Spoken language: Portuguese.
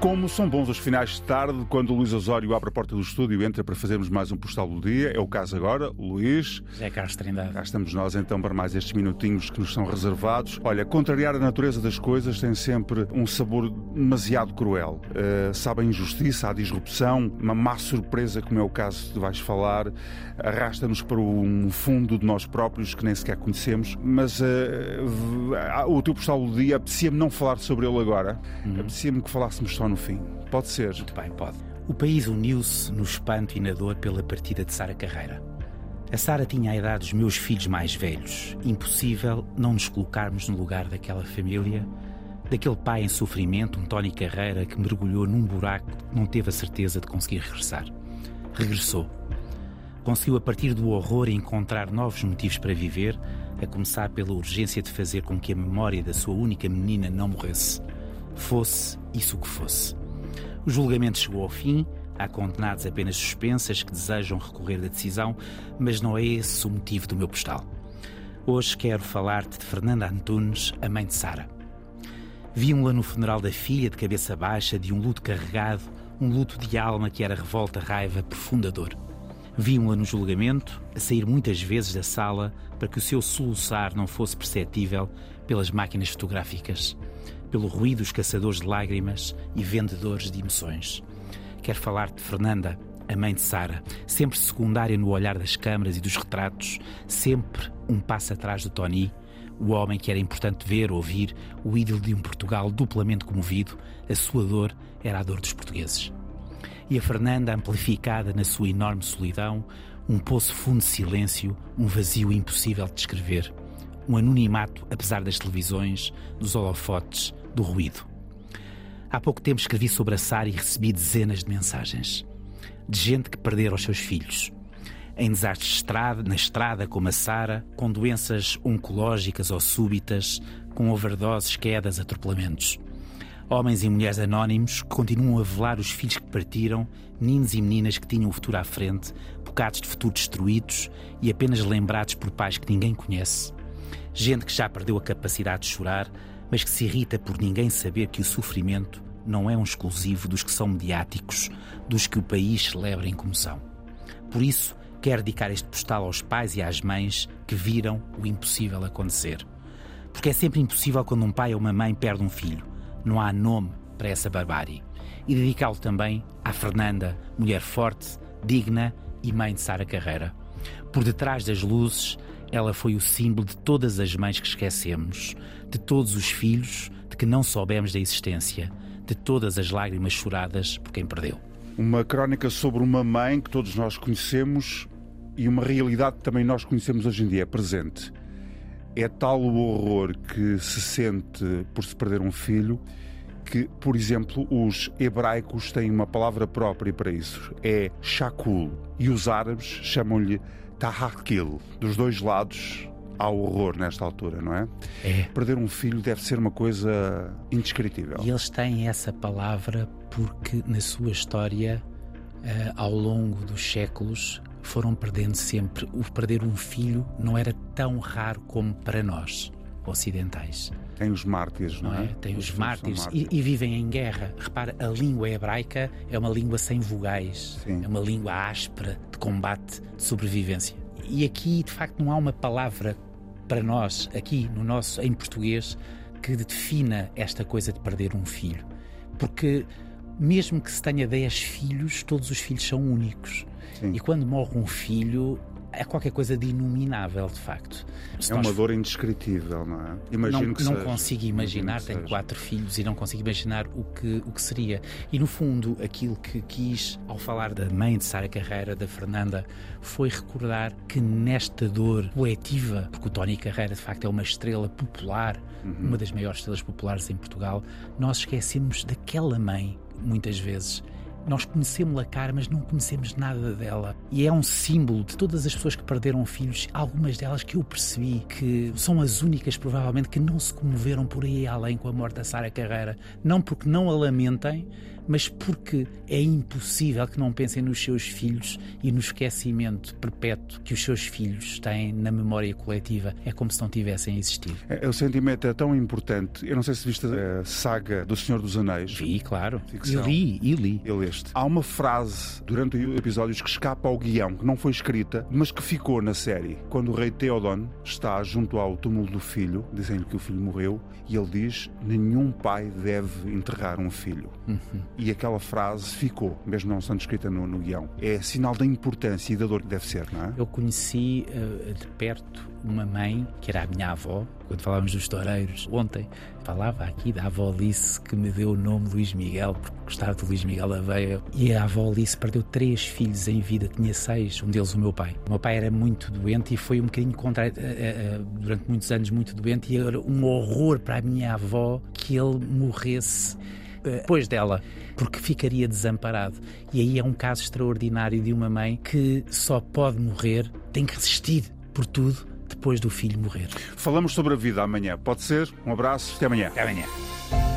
Como são bons os finais de tarde, quando o Luís Osório abre a porta do estúdio e entra para fazermos mais um postal do dia. É o caso agora, Luís. José Carlos Trindade. Cá estamos nós então para mais estes minutinhos que nos são reservados. Olha, contrariar a natureza das coisas tem sempre um sabor demasiado cruel. Uh, sabe a injustiça, a disrupção, uma má surpresa, como é o caso que vais falar, arrasta-nos para um fundo de nós próprios que nem sequer conhecemos. Mas uh, o teu postal do dia apetecia-me não falar sobre ele agora. Uhum. Apetecia-me que falássemos só no fim. Pode ser. Muito bem, pode. O país uniu-se no espanto e na dor pela partida de Sara Carreira. A Sara tinha a idade dos meus filhos mais velhos. Impossível não nos colocarmos no lugar daquela família, daquele pai em sofrimento, um Tony Carreira que mergulhou num buraco que não teve a certeza de conseguir regressar. Regressou. Conseguiu, a partir do horror, encontrar novos motivos para viver, a começar pela urgência de fazer com que a memória da sua única menina não morresse. Fosse isso que fosse. O julgamento chegou ao fim, há condenados apenas suspensas que desejam recorrer da decisão, mas não é esse o motivo do meu postal. Hoje quero falar-te de Fernanda Antunes, a mãe de Sara. Viam-la no funeral da filha de cabeça baixa, de um luto carregado, um luto de alma que era revolta, raiva, profunda dor. Viam-la no julgamento, a sair muitas vezes da sala para que o seu soluçar não fosse perceptível pelas máquinas fotográficas pelo ruído dos caçadores de lágrimas e vendedores de emoções. Quero falar de Fernanda, a mãe de Sara, sempre secundária no olhar das câmaras e dos retratos, sempre um passo atrás do Tony, o homem que era importante ver, ouvir, o ídolo de um Portugal duplamente comovido, a sua dor era a dor dos portugueses. E a Fernanda, amplificada na sua enorme solidão, um poço fundo de silêncio, um vazio impossível de descrever, um anonimato apesar das televisões, dos holofotes, do ruído. Há pouco tempo escrevi sobre a Sara e recebi dezenas de mensagens. De gente que perderam os seus filhos. Em desastres de estrada, na estrada, como a Sara, com doenças oncológicas ou súbitas, com overdoses, quedas, atropelamentos. Homens e mulheres anónimos que continuam a velar os filhos que partiram, meninos e meninas que tinham o futuro à frente, bocados de futuro destruídos e apenas lembrados por pais que ninguém conhece. Gente que já perdeu a capacidade de chorar, mas que se irrita por ninguém saber que o sofrimento não é um exclusivo dos que são mediáticos, dos que o país celebra em comoção. Por isso, quero dedicar este postal aos pais e às mães que viram o impossível acontecer. Porque é sempre impossível quando um pai ou uma mãe perde um filho. Não há nome para essa barbárie. E dedicá-lo também à Fernanda, mulher forte, digna e mãe de Sara Carreira. Por detrás das luzes, ela foi o símbolo de todas as mães que esquecemos, de todos os filhos de que não soubemos da existência, de todas as lágrimas choradas por quem perdeu. Uma crónica sobre uma mãe que todos nós conhecemos e uma realidade que também nós conhecemos hoje em dia, é presente. É tal o horror que se sente por se perder um filho que, por exemplo, os hebraicos têm uma palavra própria para isso. É shakul. E os árabes chamam-lhe tahakil. Dos dois lados há horror nesta altura, não é? É. Perder um filho deve ser uma coisa indescritível. E eles têm essa palavra porque na sua história, uh, ao longo dos séculos, foram perdendo sempre. O perder um filho não era tão raro como para nós, ocidentais. Tem os mártires, não, não é? é? Tem os, os mártires, mártires. E, e, vivem em guerra. Repara, a língua hebraica é uma língua sem vogais, Sim. é uma língua áspera de combate, de sobrevivência. E aqui, de facto, não há uma palavra para nós, aqui no nosso, em português, que defina esta coisa de perder um filho. Porque mesmo que se tenha 10 filhos, todos os filhos são únicos. Sim. E quando morre um filho, é qualquer coisa de inominável, de facto. Se é uma dor indescritível, não é? Imagino não, que não seja. consigo imaginar, tenho quatro filhos e não consigo imaginar o que, o que seria. E no fundo, aquilo que quis, ao falar da mãe de Sara Carreira, da Fernanda, foi recordar que nesta dor poetiva, porque o Tony Carreira de facto é uma estrela popular, uhum. uma das maiores estrelas populares em Portugal, nós esquecemos daquela mãe, muitas vezes nós conhecemos a cara, mas não conhecemos nada dela. E é um símbolo de todas as pessoas que perderam filhos, algumas delas que eu percebi que são as únicas, provavelmente, que não se comoveram por aí além com a morte da Sara Carreira. Não porque não a lamentem, mas porque é impossível que não pensem nos seus filhos e no esquecimento perpétuo que os seus filhos têm na memória coletiva. É como se não tivessem existido. É, o sentimento é tão importante. Eu não sei se viste a saga do Senhor dos Anéis. Vi, claro. Ficção. E li, e li. Eu este. Há uma frase durante o episódio que escapa ao guião, que não foi escrita, mas que ficou na série. Quando o rei Theoden está junto ao túmulo do filho, dizem-lhe que o filho morreu, e ele diz: Nenhum pai deve enterrar um filho. Uhum. E aquela frase ficou, mesmo não estando escrita no, no guião. É sinal da importância e da dor que deve ser, não é? Eu conheci uh, de perto uma mãe, que era a minha avó, quando falávamos dos toureiros, ontem falava aqui da avó Alice que me deu o nome Luís Miguel, porque gostava de Luís Miguel Aveia. E a avó Alice perdeu três filhos em vida, tinha seis, um deles o meu pai. O meu pai era muito doente e foi um bocadinho contra, eh, eh, durante muitos anos muito doente, e era um horror para a minha avó que ele morresse depois dela, porque ficaria desamparado. E aí é um caso extraordinário de uma mãe que só pode morrer, tem que resistir por tudo depois do filho morrer. Falamos sobre a vida amanhã. Pode ser? Um abraço, até amanhã. Até amanhã.